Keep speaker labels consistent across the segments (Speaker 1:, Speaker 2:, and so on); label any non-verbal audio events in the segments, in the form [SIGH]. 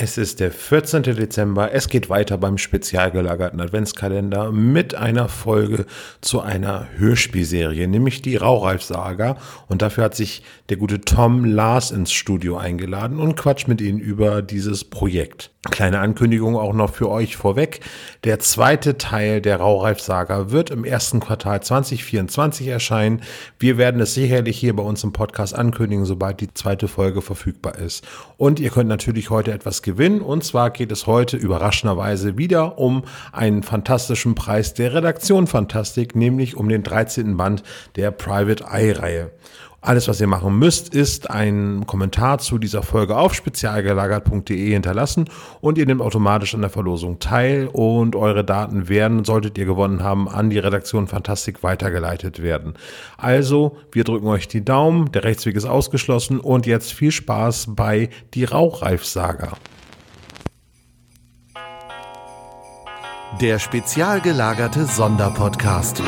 Speaker 1: Es ist der 14. Dezember. Es geht weiter beim spezial gelagerten Adventskalender mit einer Folge zu einer Hörspielserie, nämlich die Raureif-Saga. Und dafür hat sich der gute Tom Lars ins Studio eingeladen und quatscht mit Ihnen über dieses Projekt. Kleine Ankündigung auch noch für euch vorweg. Der zweite Teil der Raureif-Saga wird im ersten Quartal 2024 erscheinen. Wir werden es sicherlich hier bei uns im Podcast ankündigen, sobald die zweite Folge verfügbar ist. Und ihr könnt natürlich heute etwas gewinnen. Und zwar geht es heute überraschenderweise wieder um einen fantastischen Preis der Redaktion Fantastik, nämlich um den 13. Band der Private Eye-Reihe. Alles, was ihr machen müsst, ist einen Kommentar zu dieser Folge auf spezialgelagert.de hinterlassen und ihr nehmt automatisch an der Verlosung teil und eure Daten werden, solltet ihr gewonnen haben, an die Redaktion Fantastik weitergeleitet werden. Also, wir drücken euch die Daumen, der Rechtsweg ist ausgeschlossen und jetzt viel Spaß bei die Rauchreif-Saga.
Speaker 2: Der spezial gelagerte Sonderpodcast.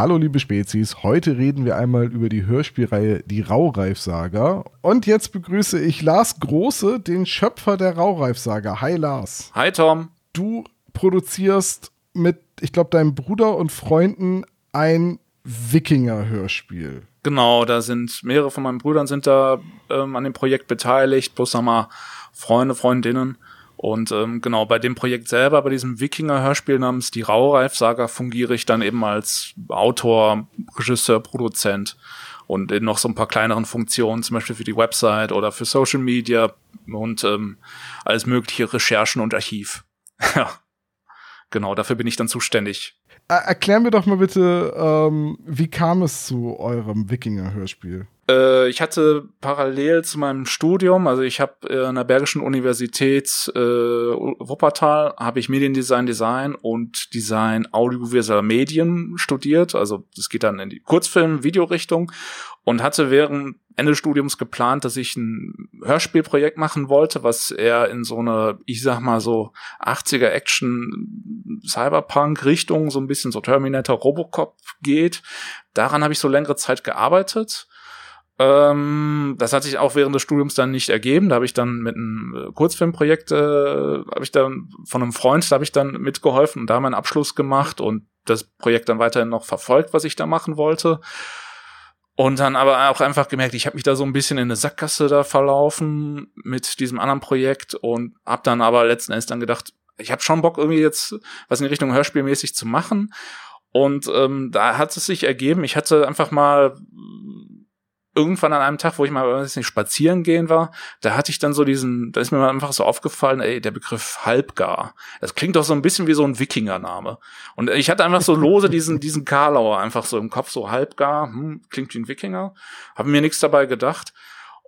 Speaker 3: Hallo liebe Spezies, heute reden wir einmal über die Hörspielreihe Die Raureif-Saga. Und jetzt begrüße ich Lars Große, den Schöpfer der Raureif-Saga. Hi Lars.
Speaker 4: Hi Tom.
Speaker 3: Du produzierst mit, ich glaube, deinem Bruder und Freunden ein Wikinger-Hörspiel.
Speaker 4: Genau, da sind mehrere von meinen Brüdern sind da ähm, an dem Projekt beteiligt, plus nochmal Freunde, Freundinnen. Und ähm, genau, bei dem Projekt selber, bei diesem Wikinger-Hörspiel namens Die Raureif-Saga, fungiere ich dann eben als Autor, Regisseur, Produzent und in noch so ein paar kleineren Funktionen, zum Beispiel für die Website oder für Social Media und ähm, alles mögliche Recherchen und Archiv. [LAUGHS] ja, genau, dafür bin ich dann zuständig.
Speaker 3: Erklär mir doch mal bitte, ähm, wie kam es zu eurem Wikinger-Hörspiel?
Speaker 4: Äh, ich hatte parallel zu meinem Studium, also ich habe äh, an der Bergischen Universität äh, Wuppertal, habe ich Mediendesign, Design und Design audiovisueller Medien studiert. Also das geht dann in die Kurzfilm, Videorichtung und hatte während Ende Studiums geplant, dass ich ein Hörspielprojekt machen wollte, was eher in so eine, ich sag mal so 80er Action Cyberpunk Richtung, so ein bisschen so Terminator Robocop geht. Daran habe ich so längere Zeit gearbeitet ähm, das hat sich auch während des Studiums dann nicht ergeben. Da habe ich dann mit einem äh, Kurzfilmprojekt, äh, habe ich dann von einem Freund, da habe ich dann mitgeholfen und da meinen Abschluss gemacht und das Projekt dann weiterhin noch verfolgt, was ich da machen wollte. Und dann aber auch einfach gemerkt, ich habe mich da so ein bisschen in eine Sackgasse da verlaufen mit diesem anderen Projekt und habe dann aber letzten Endes dann gedacht, ich habe schon Bock irgendwie jetzt was in Richtung Hörspielmäßig zu machen. Und ähm, da hat es sich ergeben, ich hatte einfach mal irgendwann an einem Tag, wo ich mal weiß nicht, spazieren gehen war, da hatte ich dann so diesen, da ist mir mal einfach so aufgefallen, ey, der Begriff Halbgar. Das klingt doch so ein bisschen wie so ein Wikingername. Und ich hatte einfach so lose diesen, diesen Karlauer einfach so im Kopf, so Halbgar, hm, klingt wie ein Wikinger. Habe mir nichts dabei gedacht.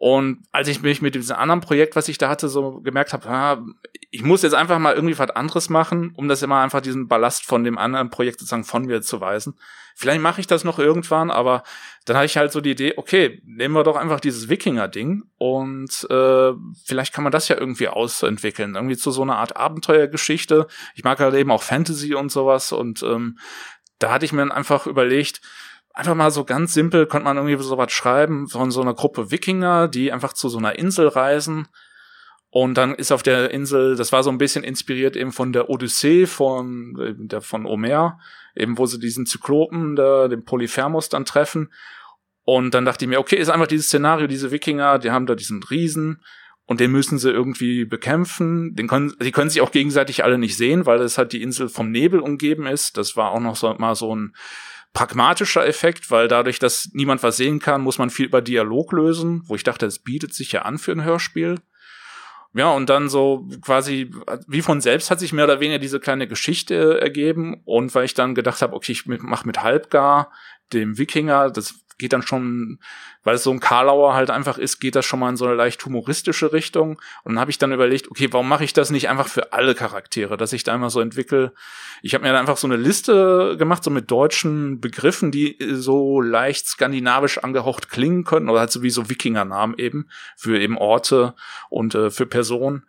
Speaker 4: Und als ich mich mit diesem anderen Projekt, was ich da hatte, so gemerkt habe, ah, ich muss jetzt einfach mal irgendwie was anderes machen, um das immer einfach diesen Ballast von dem anderen Projekt sozusagen von mir zu weisen. Vielleicht mache ich das noch irgendwann, aber dann hatte ich halt so die Idee, okay, nehmen wir doch einfach dieses Wikinger-Ding und äh, vielleicht kann man das ja irgendwie ausentwickeln. Irgendwie zu so einer Art Abenteuergeschichte. Ich mag halt eben auch Fantasy und sowas und ähm, da hatte ich mir dann einfach überlegt, einfach mal so ganz simpel konnte man irgendwie so was schreiben von so einer Gruppe Wikinger, die einfach zu so einer Insel reisen. Und dann ist auf der Insel, das war so ein bisschen inspiriert eben von der Odyssee von, der, von Homer, eben wo sie diesen Zyklopen, der, den Polyphemus dann treffen. Und dann dachte ich mir, okay, ist einfach dieses Szenario, diese Wikinger, die haben da diesen Riesen und den müssen sie irgendwie bekämpfen. Den können, die können sich auch gegenseitig alle nicht sehen, weil es halt die Insel vom Nebel umgeben ist. Das war auch noch so, mal so ein pragmatischer Effekt, weil dadurch, dass niemand was sehen kann, muss man viel über Dialog lösen, wo ich dachte, es bietet sich ja an für ein Hörspiel. Ja, und dann so quasi, wie von selbst hat sich mehr oder weniger diese kleine Geschichte ergeben. Und weil ich dann gedacht habe, okay, ich mach mit Halbgar, dem Wikinger, das geht dann schon, weil es so ein Karlauer halt einfach ist, geht das schon mal in so eine leicht humoristische Richtung. Und dann habe ich dann überlegt, okay, warum mache ich das nicht einfach für alle Charaktere, dass ich da einfach so entwickle. Ich habe mir dann einfach so eine Liste gemacht, so mit deutschen Begriffen, die so leicht skandinavisch angehaucht klingen könnten, oder halt so wie so Wikingernamen eben, für eben Orte und äh, für Personen.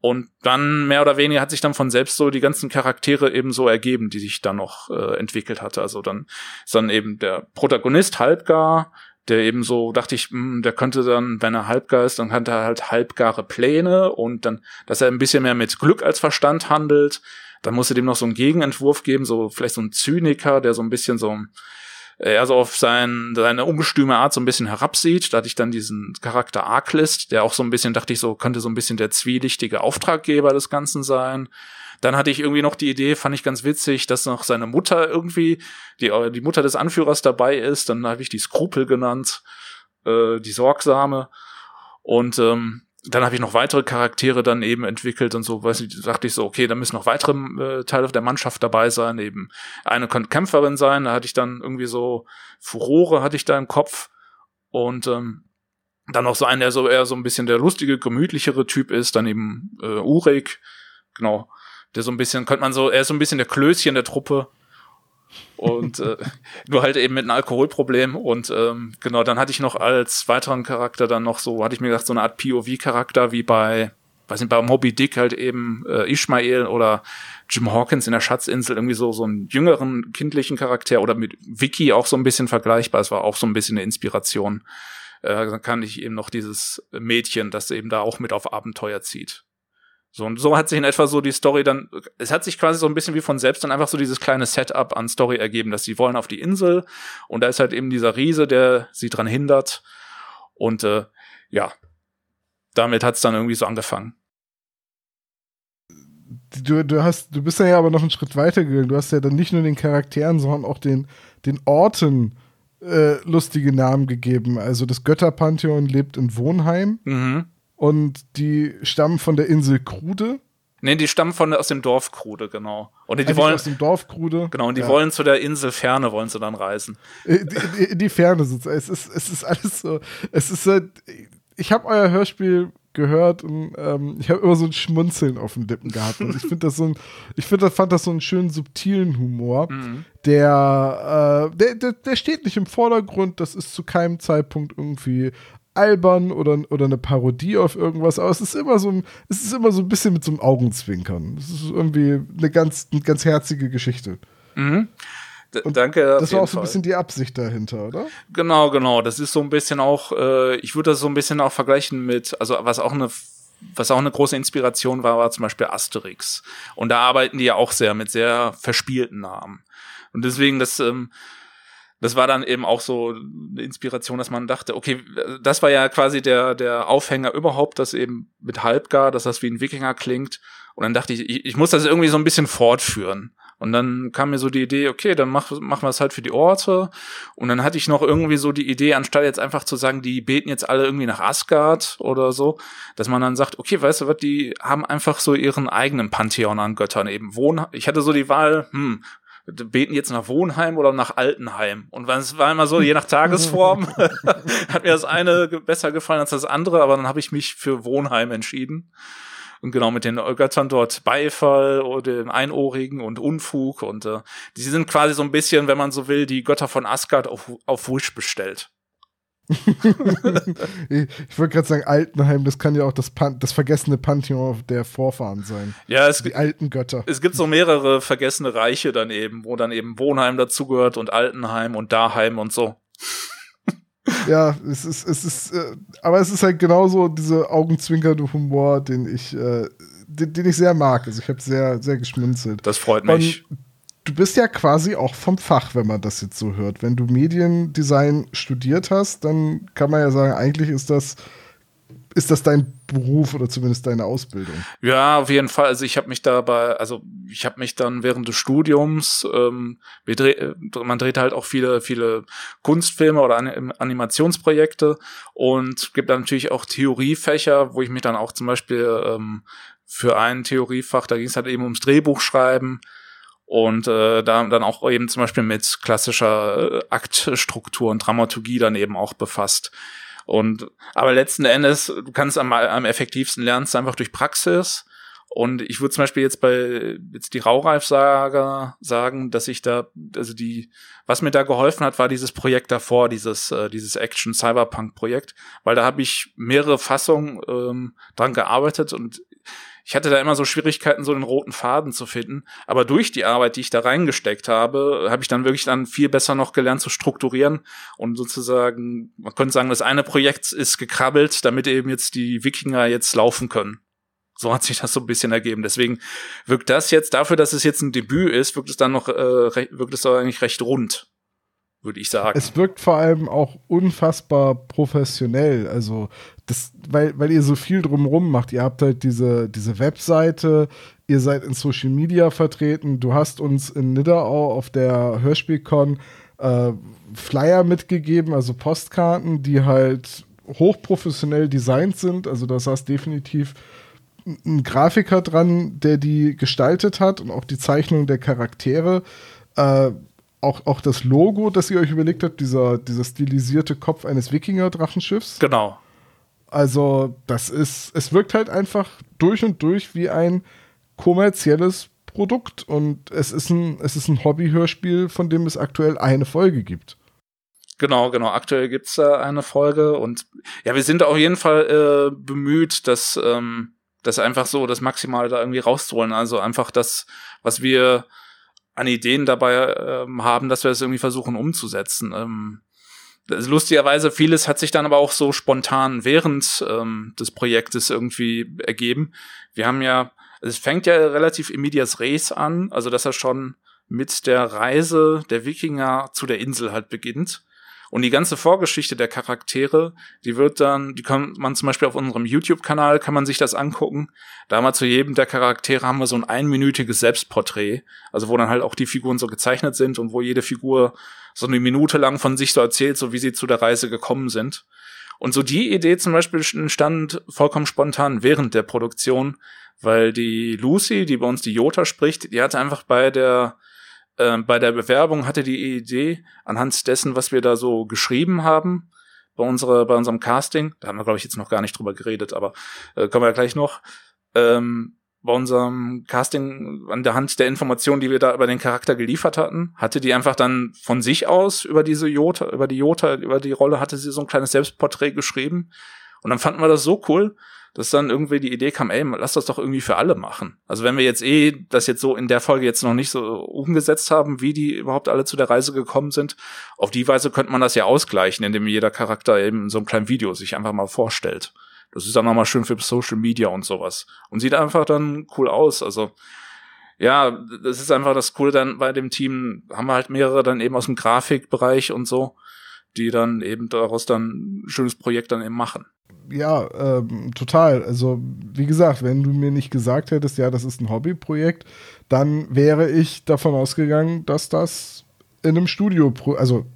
Speaker 4: Und dann mehr oder weniger hat sich dann von selbst so die ganzen Charaktere eben so ergeben, die sich dann noch äh, entwickelt hatte. Also dann ist dann eben der Protagonist Halbgar, der eben so dachte ich, mh, hm, der könnte dann, wenn er halbgar ist, dann hat er halt halbgare Pläne und dann, dass er ein bisschen mehr mit Glück als Verstand handelt. Dann musste dem noch so einen Gegenentwurf geben, so vielleicht so ein Zyniker, der so ein bisschen so er so auf sein, seine ungestüme Art so ein bisschen herabsieht. Da hatte ich dann diesen Charakter Arklist, der auch so ein bisschen, dachte ich so, könnte so ein bisschen der zwielichtige Auftraggeber des Ganzen sein. Dann hatte ich irgendwie noch die Idee, fand ich ganz witzig, dass noch seine Mutter irgendwie, die, die Mutter des Anführers dabei ist. Dann habe ich die Skrupel genannt, äh, die Sorgsame. Und ähm, dann habe ich noch weitere Charaktere dann eben entwickelt und so, weiß ich, dachte ich so, okay, da müssen noch weitere äh, Teile der Mannschaft dabei sein, eben eine könnte Kämpferin sein, da hatte ich dann irgendwie so Furore hatte ich da im Kopf und ähm, dann noch so einen, der so eher so ein bisschen der lustige, gemütlichere Typ ist, dann eben äh, Urik, genau, der so ein bisschen, könnte man so, er ist so ein bisschen der Klößchen der Truppe, und äh, nur halt eben mit einem Alkoholproblem und ähm, genau dann hatte ich noch als weiteren Charakter dann noch so hatte ich mir gedacht so eine Art POV Charakter wie bei weiß nicht bei Moby Dick halt eben äh, Ishmael oder Jim Hawkins in der Schatzinsel irgendwie so so einen jüngeren kindlichen Charakter oder mit Vicky auch so ein bisschen vergleichbar. Es war auch so ein bisschen eine Inspiration. Äh, dann kann ich eben noch dieses Mädchen das eben da auch mit auf Abenteuer zieht so, und so hat sich in etwa so die Story dann, es hat sich quasi so ein bisschen wie von selbst dann einfach so dieses kleine Setup an Story ergeben, dass sie wollen auf die Insel und da ist halt eben dieser Riese, der sie dran hindert. Und äh, ja, damit hat's dann irgendwie so angefangen.
Speaker 3: Du, du hast, du bist ja aber noch einen Schritt weiter gegangen. Du hast ja dann nicht nur den Charakteren, sondern auch den, den Orten äh, lustige Namen gegeben. Also das Götterpantheon lebt in Wohnheim. Mhm. Und die stammen von der Insel Krude.
Speaker 4: Nee, die stammen von aus dem Dorf Krude, genau.
Speaker 3: Und die, die wollen aus dem Dorf Krude.
Speaker 4: Genau, und die ja. wollen zu der Insel Ferne wollen sie dann reisen.
Speaker 3: Äh, die, die, die Ferne sozusagen. Es ist, es ist alles so. Es ist halt. Ich habe euer Hörspiel gehört und ähm, ich habe immer so ein Schmunzeln auf den Lippen gehabt. [LAUGHS] Und ich finde das so ein, ich finde, fand das so einen schönen subtilen Humor, mhm. der, äh, der, der, der steht nicht im Vordergrund. Das ist zu keinem Zeitpunkt irgendwie albern oder, oder eine Parodie auf irgendwas, aber es ist immer so ein, es ist immer so ein bisschen mit so einem Augenzwinkern. Es ist irgendwie eine ganz, eine ganz herzige Geschichte. Mhm.
Speaker 4: danke.
Speaker 3: Das war auch so ein bisschen die Absicht dahinter, oder?
Speaker 4: Genau, genau. Das ist so ein bisschen auch, äh, ich würde das so ein bisschen auch vergleichen mit, also was auch eine was auch eine große Inspiration war, war zum Beispiel Asterix. Und da arbeiten die ja auch sehr mit sehr verspielten Namen. Und deswegen, das, ähm, das war dann eben auch so eine Inspiration, dass man dachte, okay, das war ja quasi der, der Aufhänger überhaupt, dass eben mit Halbgar, dass das wie ein Wikinger klingt. Und dann dachte ich, ich, ich muss das irgendwie so ein bisschen fortführen. Und dann kam mir so die Idee, okay, dann mach, machen wir es halt für die Orte. Und dann hatte ich noch irgendwie so die Idee, anstatt jetzt einfach zu sagen, die beten jetzt alle irgendwie nach Asgard oder so, dass man dann sagt, okay, weißt du was, die haben einfach so ihren eigenen Pantheon an Göttern eben. Wohn ich hatte so die Wahl, hm, beten jetzt nach Wohnheim oder nach Altenheim. Und es war immer so, je nach Tagesform [LAUGHS] hat mir das eine besser gefallen als das andere, aber dann habe ich mich für Wohnheim entschieden. Und genau mit den Göttern dort Beifall oder den Einohrigen und Unfug und äh, die sind quasi so ein bisschen, wenn man so will, die Götter von Asgard auf, auf Wish bestellt.
Speaker 3: Ich wollte gerade sagen, Altenheim, das kann ja auch das, Pan das vergessene Pantheon der Vorfahren sein.
Speaker 4: Ja, es
Speaker 3: die alten Götter.
Speaker 4: Es gibt so mehrere vergessene Reiche dann eben, wo dann eben Wohnheim dazugehört und Altenheim und Daheim und so. [LAUGHS]
Speaker 3: ja, es ist, es ist, äh, aber es ist halt genauso dieser augenzwinkernde Humor, den ich, äh, den, den, ich sehr mag. Also ich habe sehr, sehr geschmunzelt.
Speaker 4: Das freut mich.
Speaker 3: Und du bist ja quasi auch vom Fach, wenn man das jetzt so hört. Wenn du Mediendesign studiert hast, dann kann man ja sagen, eigentlich ist das ist das dein Beruf oder zumindest deine Ausbildung?
Speaker 4: Ja, auf jeden Fall. Also ich habe mich dabei, also ich habe mich dann während des Studiums, ähm, dreh, man dreht halt auch viele, viele Kunstfilme oder Animationsprojekte und gibt dann natürlich auch Theoriefächer, wo ich mich dann auch zum Beispiel ähm, für ein Theoriefach, da ging es halt eben ums Drehbuchschreiben, und äh, da dann auch eben zum Beispiel mit klassischer äh, Aktstruktur und Dramaturgie dann eben auch befasst. Und aber letzten Endes, du kannst am, am effektivsten lernst einfach durch Praxis. Und ich würde zum Beispiel jetzt bei jetzt die Raureif-Saga sagen, dass ich da, also die, was mir da geholfen hat, war dieses Projekt davor, dieses, äh, dieses Action-Cyberpunk-Projekt, weil da habe ich mehrere Fassungen ähm, dran gearbeitet und ich hatte da immer so Schwierigkeiten, so den roten Faden zu finden. Aber durch die Arbeit, die ich da reingesteckt habe, habe ich dann wirklich dann viel besser noch gelernt zu strukturieren und sozusagen, man könnte sagen, das eine Projekt ist gekrabbelt, damit eben jetzt die Wikinger jetzt laufen können. So hat sich das so ein bisschen ergeben. Deswegen wirkt das jetzt dafür, dass es jetzt ein Debüt ist, wirkt es dann noch, äh, wirkt es doch eigentlich recht rund würde ich sagen.
Speaker 3: Es wirkt vor allem auch unfassbar professionell. Also, das, weil, weil ihr so viel drumrum macht. Ihr habt halt diese, diese Webseite, ihr seid in Social Media vertreten. Du hast uns in Nidderau auf der Hörspielcon äh, Flyer mitgegeben, also Postkarten, die halt hochprofessionell designt sind. Also, das heißt definitiv ein Grafiker dran, der die gestaltet hat und auch die Zeichnung der Charaktere. Äh, auch, auch das Logo, das ihr euch überlegt habt, dieser, dieser stilisierte Kopf eines Wikinger-Drachenschiffs.
Speaker 4: Genau.
Speaker 3: Also, das ist, es wirkt halt einfach durch und durch wie ein kommerzielles Produkt und es ist ein, es ist ein Hobby-Hörspiel, von dem es aktuell eine Folge gibt.
Speaker 4: Genau, genau. Aktuell gibt's da eine Folge und ja, wir sind auf jeden Fall äh, bemüht, dass ähm, das einfach so das Maximale da irgendwie rauszuholen. Also einfach das, was wir an Ideen dabei ähm, haben, dass wir es das irgendwie versuchen umzusetzen. Ähm, lustigerweise vieles hat sich dann aber auch so spontan während ähm, des Projektes irgendwie ergeben. Wir haben ja, es fängt ja relativ im Medias Res an, also dass er schon mit der Reise der Wikinger zu der Insel halt beginnt. Und die ganze Vorgeschichte der Charaktere, die wird dann, die kann man zum Beispiel auf unserem YouTube-Kanal, kann man sich das angucken. Da haben zu jedem der Charaktere haben wir so ein einminütiges Selbstporträt, also wo dann halt auch die Figuren so gezeichnet sind und wo jede Figur so eine Minute lang von sich so erzählt, so wie sie zu der Reise gekommen sind. Und so die Idee zum Beispiel entstand vollkommen spontan während der Produktion, weil die Lucy, die bei uns die Jota spricht, die hatte einfach bei der ähm, bei der Bewerbung hatte die Idee, anhand dessen, was wir da so geschrieben haben, bei, unserer, bei unserem Casting, da haben wir, glaube ich, jetzt noch gar nicht drüber geredet, aber äh, kommen wir ja gleich noch, ähm, bei unserem Casting an der Hand der Informationen, die wir da über den Charakter geliefert hatten, hatte die einfach dann von sich aus über diese Jota, über die Jota, über die Rolle, hatte sie so ein kleines Selbstporträt geschrieben. Und dann fanden wir das so cool, dass dann irgendwie die Idee kam, ey, lass das doch irgendwie für alle machen. Also wenn wir jetzt eh das jetzt so in der Folge jetzt noch nicht so umgesetzt haben, wie die überhaupt alle zu der Reise gekommen sind, auf die Weise könnte man das ja ausgleichen, indem jeder Charakter eben in so einem kleinen Video sich einfach mal vorstellt. Das ist dann nochmal schön für Social Media und sowas. Und sieht einfach dann cool aus. Also, ja, das ist einfach das Coole dann bei dem Team. Haben wir halt mehrere dann eben aus dem Grafikbereich und so, die dann eben daraus dann ein schönes Projekt dann eben machen
Speaker 3: ja, ähm, total. Also, wie gesagt, wenn du mir nicht gesagt hättest, ja, das ist ein Hobbyprojekt, dann wäre ich davon ausgegangen, dass das in einem Studio, also,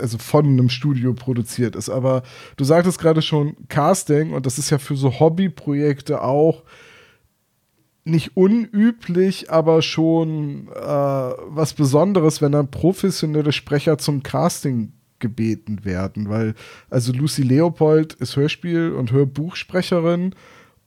Speaker 3: also von einem Studio produziert ist. Aber du sagtest gerade schon Casting und das ist ja für so Hobbyprojekte auch nicht unüblich, aber schon äh, was Besonderes, wenn dann professionelle Sprecher zum Casting gebeten werden, weil also Lucy Leopold ist Hörspiel- und Hörbuchsprecherin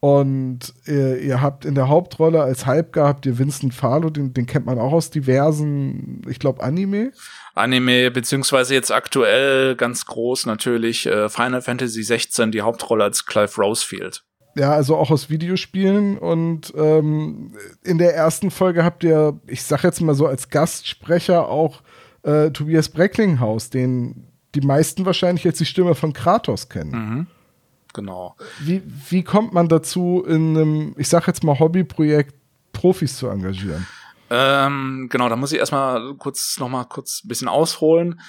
Speaker 3: und ihr, ihr, habt in der Hauptrolle als Halbgar habt ihr Vincent Farlow, den, den kennt man auch aus diversen, ich glaube, Anime.
Speaker 4: Anime, beziehungsweise jetzt aktuell ganz groß natürlich äh, Final Fantasy 16, die Hauptrolle als Clive Rosefield.
Speaker 3: Ja, also auch aus Videospielen. Und ähm, in der ersten Folge habt ihr, ich sag jetzt mal so als Gastsprecher auch äh, Tobias Brecklinghaus, den die meisten wahrscheinlich jetzt die Stimme von Kratos kennen.
Speaker 4: Mhm. Genau.
Speaker 3: Wie, wie kommt man dazu, in einem, ich sag jetzt mal, Hobbyprojekt Profis zu engagieren?
Speaker 4: Ähm, genau, da muss ich erstmal kurz noch mal kurz ein bisschen ausholen.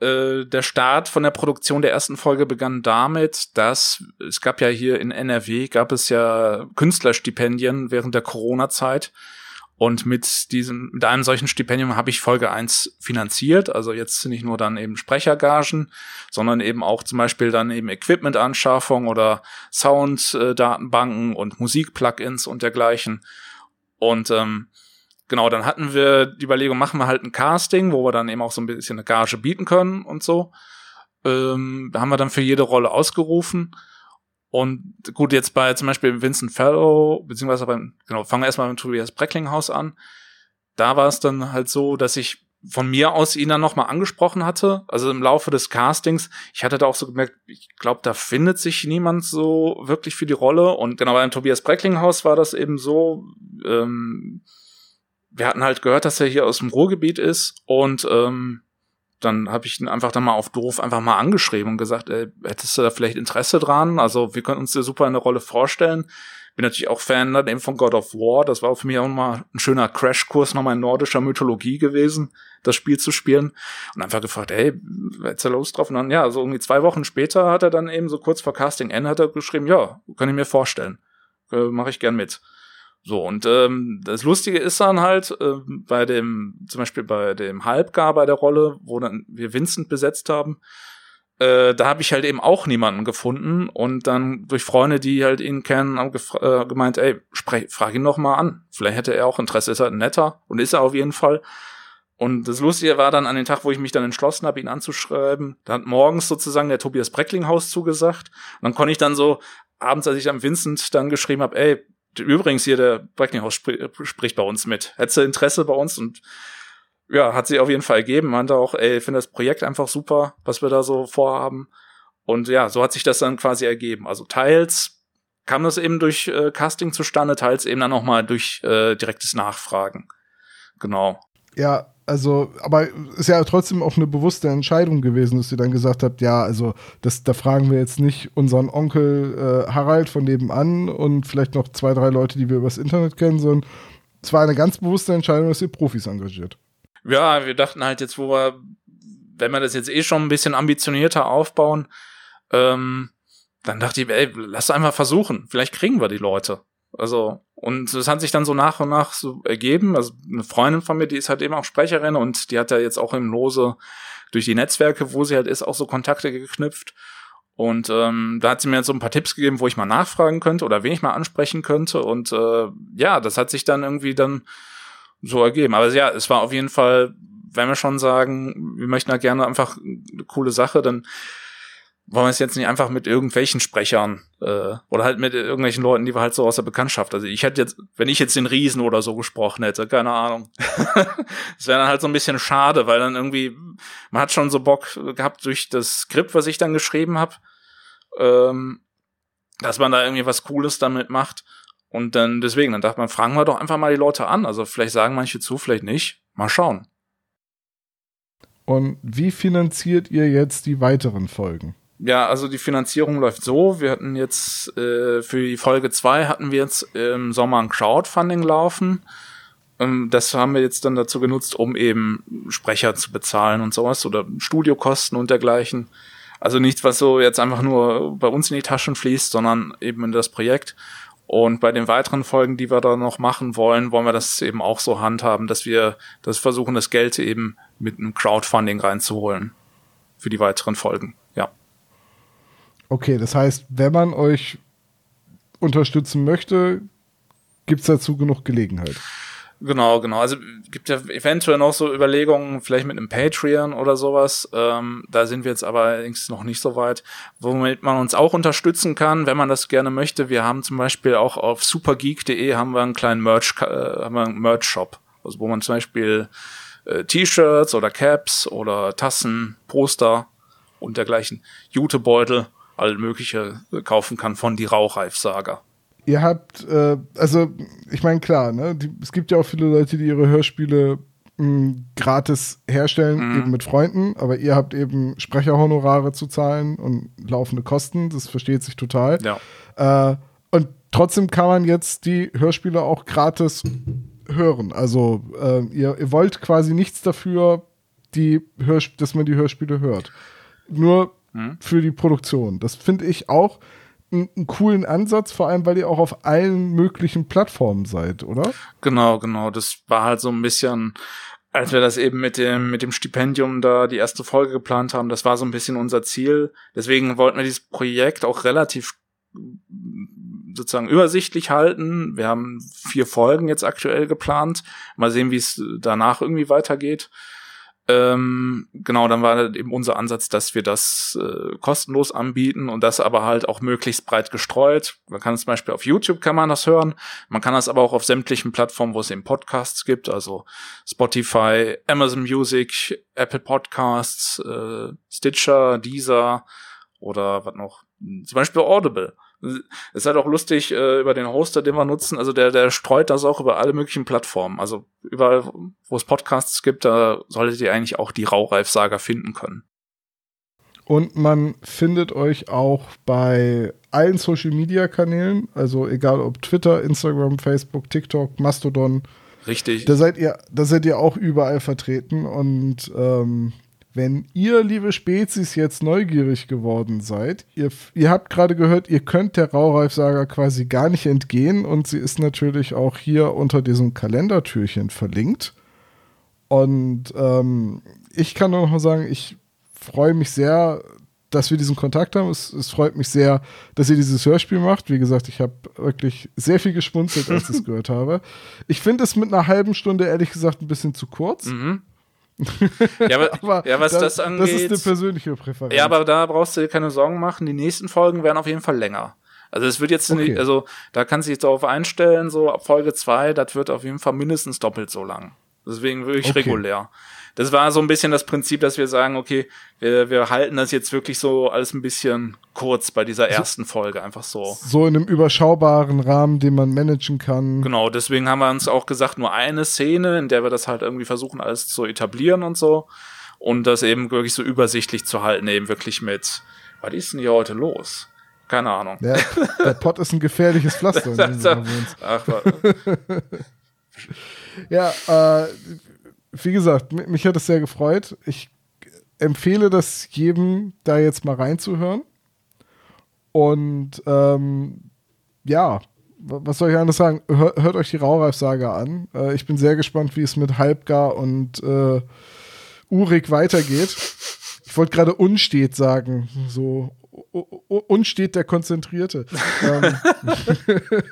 Speaker 4: Äh, der Start von der Produktion der ersten Folge begann damit, dass es gab ja hier in NRW gab es ja Künstlerstipendien während der Corona-Zeit und mit diesem, mit einem solchen Stipendium habe ich Folge 1 finanziert. Also jetzt nicht nur dann eben Sprechergagen, sondern eben auch zum Beispiel dann eben Equipment-Anschaffung oder Sound-Datenbanken und Musik-Plugins und dergleichen. Und ähm, genau, dann hatten wir die Überlegung, machen wir halt ein Casting, wo wir dann eben auch so ein bisschen eine Gage bieten können und so. Ähm, haben wir dann für jede Rolle ausgerufen. Und gut, jetzt bei zum Beispiel Vincent Fellow, beziehungsweise beim, genau, fangen wir erstmal mit Tobias Brecklinghaus an. Da war es dann halt so, dass ich von mir aus ihn dann nochmal angesprochen hatte, also im Laufe des Castings. Ich hatte da auch so gemerkt, ich glaube, da findet sich niemand so wirklich für die Rolle. Und genau beim Tobias Brecklinghaus war das eben so, ähm, wir hatten halt gehört, dass er hier aus dem Ruhrgebiet ist und ähm, dann habe ich ihn einfach dann mal auf doof einfach mal angeschrieben und gesagt, ey, hättest du da vielleicht Interesse dran? Also wir können uns dir super eine Rolle vorstellen. Bin natürlich auch Fan dann eben von God of War. Das war für mich auch mal ein schöner Crashkurs nochmal in nordischer Mythologie gewesen, das Spiel zu spielen. Und einfach gefragt, ey, hättest du Lust drauf? Und dann, ja, so irgendwie zwei Wochen später hat er dann eben so kurz vor Casting N hat er geschrieben, ja, kann ich mir vorstellen. Äh, Mache ich gern mit. So, und ähm, das Lustige ist dann halt, äh, bei dem, zum Beispiel bei dem Halbgar bei der Rolle, wo dann wir Vincent besetzt haben, äh, da habe ich halt eben auch niemanden gefunden und dann durch Freunde, die halt ihn kennen, haben äh, gemeint, ey, sprech, frag ihn noch mal an. Vielleicht hätte er auch Interesse, ist halt netter und ist er auf jeden Fall. Und das Lustige war dann an den Tag, wo ich mich dann entschlossen habe, ihn anzuschreiben, da hat morgens sozusagen der Tobias Brecklinghaus zugesagt. Und dann konnte ich dann so abends, als ich am Vincent dann geschrieben habe, ey, übrigens hier der Brecklinghaus spr spricht bei uns mit. Hättest du Interesse bei uns? Und ja, hat sie auf jeden Fall gegeben. Meinte auch, ey, ich finde das Projekt einfach super, was wir da so vorhaben. Und ja, so hat sich das dann quasi ergeben. Also teils kam das eben durch äh, Casting zustande, teils eben dann nochmal durch äh, direktes Nachfragen. Genau.
Speaker 3: Ja, also, aber ist ja trotzdem auch eine bewusste Entscheidung gewesen, dass ihr dann gesagt habt, ja, also das, da fragen wir jetzt nicht unseren Onkel äh, Harald von nebenan und vielleicht noch zwei, drei Leute, die wir übers Internet kennen, sondern es war eine ganz bewusste Entscheidung, dass ihr Profis engagiert.
Speaker 4: Ja, wir dachten halt jetzt, wo wir, wenn wir das jetzt eh schon ein bisschen ambitionierter aufbauen, ähm, dann dachte ich, ey, lass einfach versuchen. Vielleicht kriegen wir die Leute. Also, und es hat sich dann so nach und nach so ergeben. Also eine Freundin von mir, die ist halt eben auch Sprecherin und die hat ja jetzt auch im Lose durch die Netzwerke, wo sie halt ist, auch so Kontakte geknüpft. Und ähm, da hat sie mir jetzt so ein paar Tipps gegeben, wo ich mal nachfragen könnte oder wen ich mal ansprechen könnte. Und äh, ja, das hat sich dann irgendwie dann so ergeben. Aber ja, es war auf jeden Fall, wenn wir schon sagen, wir möchten da gerne einfach eine coole Sache, dann wollen wir es jetzt nicht einfach mit irgendwelchen Sprechern äh, oder halt mit irgendwelchen Leuten, die wir halt so aus der Bekanntschaft. Also ich hätte jetzt, wenn ich jetzt den Riesen oder so gesprochen hätte, keine Ahnung. [LAUGHS] das wäre dann halt so ein bisschen schade, weil dann irgendwie, man hat schon so Bock gehabt durch das Skript, was ich dann geschrieben habe, ähm, dass man da irgendwie was Cooles damit macht. Und dann deswegen, dann dachte man, fragen wir doch einfach mal die Leute an. Also vielleicht sagen manche zu, vielleicht nicht. Mal schauen.
Speaker 3: Und wie finanziert ihr jetzt die weiteren Folgen?
Speaker 4: Ja, also die Finanzierung läuft so. Wir hatten jetzt äh, für die Folge zwei hatten wir jetzt im Sommer ein Crowdfunding laufen. Ähm, das haben wir jetzt dann dazu genutzt, um eben Sprecher zu bezahlen und sowas oder Studiokosten und dergleichen. Also nichts, was so jetzt einfach nur bei uns in die Taschen fließt, sondern eben in das Projekt. Und bei den weiteren Folgen, die wir da noch machen wollen, wollen wir das eben auch so handhaben, dass wir das versuchen, das Geld eben mit einem Crowdfunding reinzuholen für die weiteren Folgen.
Speaker 3: Okay, das heißt, wenn man euch unterstützen möchte, gibt es dazu genug Gelegenheit.
Speaker 4: Genau, genau. Also gibt ja eventuell noch so Überlegungen, vielleicht mit einem Patreon oder sowas. Ähm, da sind wir jetzt aber allerdings noch nicht so weit, womit man uns auch unterstützen kann, wenn man das gerne möchte. Wir haben zum Beispiel auch auf supergeek.de haben wir einen kleinen Merch, äh, haben wir einen Merch-Shop, also wo man zum Beispiel äh, T-Shirts oder Caps oder Tassen, Poster und dergleichen, Jutebeutel, all mögliche kaufen kann von die Rauchreif-Saga
Speaker 3: ihr habt, äh, also ich meine, klar, ne, die, es gibt ja auch viele Leute, die ihre Hörspiele mh, hm, gratis herstellen, mhm. eben mit Freunden, aber ihr habt eben Sprecherhonorare zu zahlen und laufende Kosten, das versteht sich total. Ja. Äh, und trotzdem kann man jetzt die Hörspiele auch gratis hören. Also äh, ihr, ihr wollt quasi nichts dafür, die dass man die Hörspiele hört. Nur mhm. für die Produktion. Das finde ich auch einen coolen Ansatz, vor allem weil ihr auch auf allen möglichen Plattformen seid, oder?
Speaker 4: Genau, genau. Das war halt so ein bisschen, als wir das eben mit dem, mit dem Stipendium da die erste Folge geplant haben, das war so ein bisschen unser Ziel. Deswegen wollten wir dieses Projekt auch relativ sozusagen übersichtlich halten. Wir haben vier Folgen jetzt aktuell geplant. Mal sehen, wie es danach irgendwie weitergeht. Ähm, genau, dann war eben unser Ansatz, dass wir das äh, kostenlos anbieten und das aber halt auch möglichst breit gestreut. Man kann zum Beispiel auf YouTube kann man das hören. Man kann das aber auch auf sämtlichen Plattformen, wo es eben Podcasts gibt, also Spotify, Amazon Music, Apple Podcasts, äh, Stitcher, Deezer oder was noch? Zum Beispiel Audible ist halt auch lustig äh, über den Hoster, den wir nutzen. Also der, der streut das auch über alle möglichen Plattformen. Also überall, wo es Podcasts gibt, da solltet ihr eigentlich auch die Raureif-Saga finden können.
Speaker 3: Und man findet euch auch bei allen Social Media Kanälen, also egal ob Twitter, Instagram, Facebook, TikTok, Mastodon.
Speaker 4: Richtig.
Speaker 3: Da seid ihr, da seid ihr auch überall vertreten und ähm, wenn ihr, liebe Spezies, jetzt neugierig geworden seid, ihr, ihr habt gerade gehört, ihr könnt der Raureif-Saga quasi gar nicht entgehen und sie ist natürlich auch hier unter diesem Kalendertürchen verlinkt. Und ähm, ich kann nur noch mal sagen, ich freue mich sehr, dass wir diesen Kontakt haben. Es, es, freut mich sehr, dass ihr dieses Hörspiel macht. Wie gesagt, ich habe wirklich sehr viel geschmunzelt, als ich es [LAUGHS] gehört habe. Ich finde es mit einer halben Stunde ehrlich gesagt ein bisschen zu kurz. Mhm. [LAUGHS]
Speaker 4: ja, aber, aber ja, was da, das angeht.
Speaker 3: Das ist eine persönliche Präferenz.
Speaker 4: Ja, aber da brauchst du dir keine Sorgen machen. Die nächsten Folgen werden auf jeden Fall länger. Also es wird jetzt okay. nicht, also da kannst du dich darauf einstellen, so ab Folge zwei, das wird auf jeden Fall mindestens doppelt so lang. Deswegen wirklich okay. regulär das war so ein bisschen das Prinzip, dass wir sagen, okay, wir, wir halten das jetzt wirklich so alles ein bisschen kurz bei dieser ersten Folge, einfach so.
Speaker 3: So in einem überschaubaren Rahmen, den man managen kann.
Speaker 4: Genau, deswegen haben wir uns auch gesagt, nur eine Szene, in der wir das halt irgendwie versuchen, alles zu etablieren und so. Und das eben wirklich so übersichtlich zu halten, eben wirklich mit, was ist denn hier heute los? Keine Ahnung.
Speaker 3: Ja, der Pott ist ein gefährliches Pflaster. [LAUGHS] Ach, [LAUGHS] ja, äh, wie gesagt, mich hat es sehr gefreut. Ich empfehle das jedem, da jetzt mal reinzuhören. Und ähm, ja, was soll ich anders sagen? Hört, hört euch die Raureif-Saga an. Äh, ich bin sehr gespannt, wie es mit Halbgar und äh, Urik weitergeht. Ich wollte gerade unstet sagen, so unstet der Konzentrierte. [LAUGHS] ähm, [LAUGHS]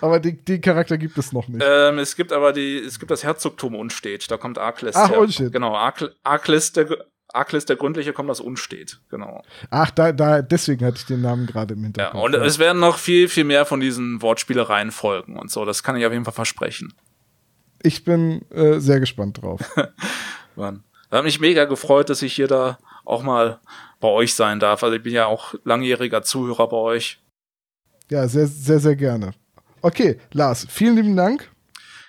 Speaker 3: aber den, den, Charakter gibt es noch nicht.
Speaker 4: Ähm, es gibt aber die, es gibt das Herzogtum unstet. Da kommt Arklis
Speaker 3: Ach, her. unstet.
Speaker 4: Genau, Arklis, der, Arklis der Gründliche kommt aus unstet. Genau.
Speaker 3: Ach, da, da, deswegen hatte ich den Namen gerade im Hinterkopf.
Speaker 4: Ja, und ja. es werden noch viel, viel mehr von diesen Wortspielereien folgen und so. Das kann ich auf jeden Fall versprechen.
Speaker 3: Ich bin äh, sehr gespannt drauf. [LAUGHS]
Speaker 4: Mann. Das hat mich mega gefreut, dass ich hier da auch mal bei euch sein darf. Also ich bin ja auch langjähriger Zuhörer bei euch.
Speaker 3: Ja, sehr, sehr, sehr gerne. Okay, Lars, vielen lieben Dank.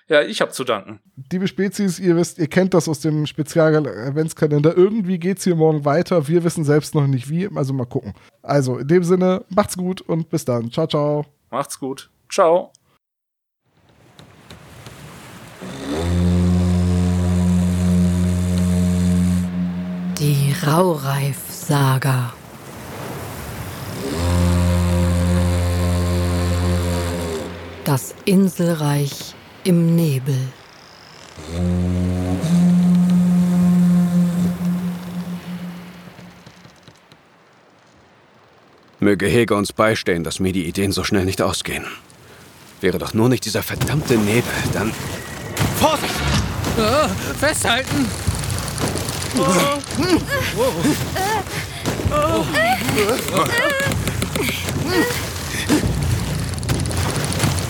Speaker 4: Ja, ich habe zu danken.
Speaker 3: Liebe Spezies, ihr wisst, ihr kennt das aus dem Spezial-Adventskalender. Irgendwie geht's hier morgen weiter. Wir wissen selbst noch nicht wie, also mal gucken. Also, in dem Sinne, macht's gut und bis dann. Ciao, ciao.
Speaker 4: Macht's gut. Ciao.
Speaker 5: Die Raureif-Saga. Das Inselreich im Nebel.
Speaker 6: Möge Hege uns beistehen, dass mir die Ideen so schnell nicht ausgehen. Wäre doch nur nicht dieser verdammte Nebel, dann... Vorsicht!
Speaker 7: Oh, festhalten!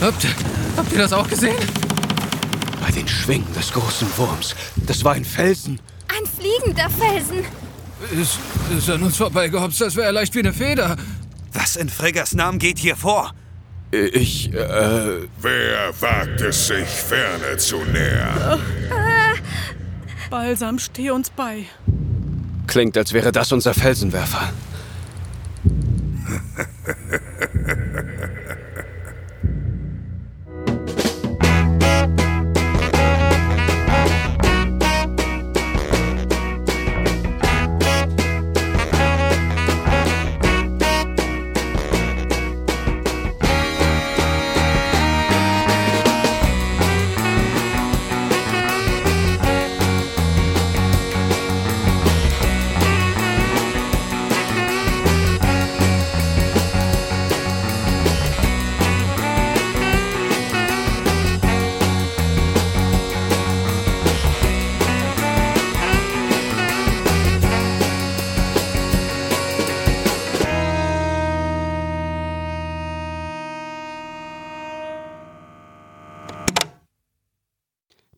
Speaker 7: Habt, habt ihr das auch gesehen?
Speaker 6: Bei den Schwingen des großen Wurms. Das war ein Felsen.
Speaker 8: Ein fliegender Felsen.
Speaker 7: Ist, ist an uns vorbeigehopst, das wäre leicht wie eine Feder.
Speaker 6: Was in Friggers Namen geht hier vor? Ich, äh...
Speaker 9: Wer wagt es sich, Ferne zu nähern?
Speaker 10: Balsam, steh uns bei.
Speaker 6: Klingt, als wäre das unser Felsenwerfer.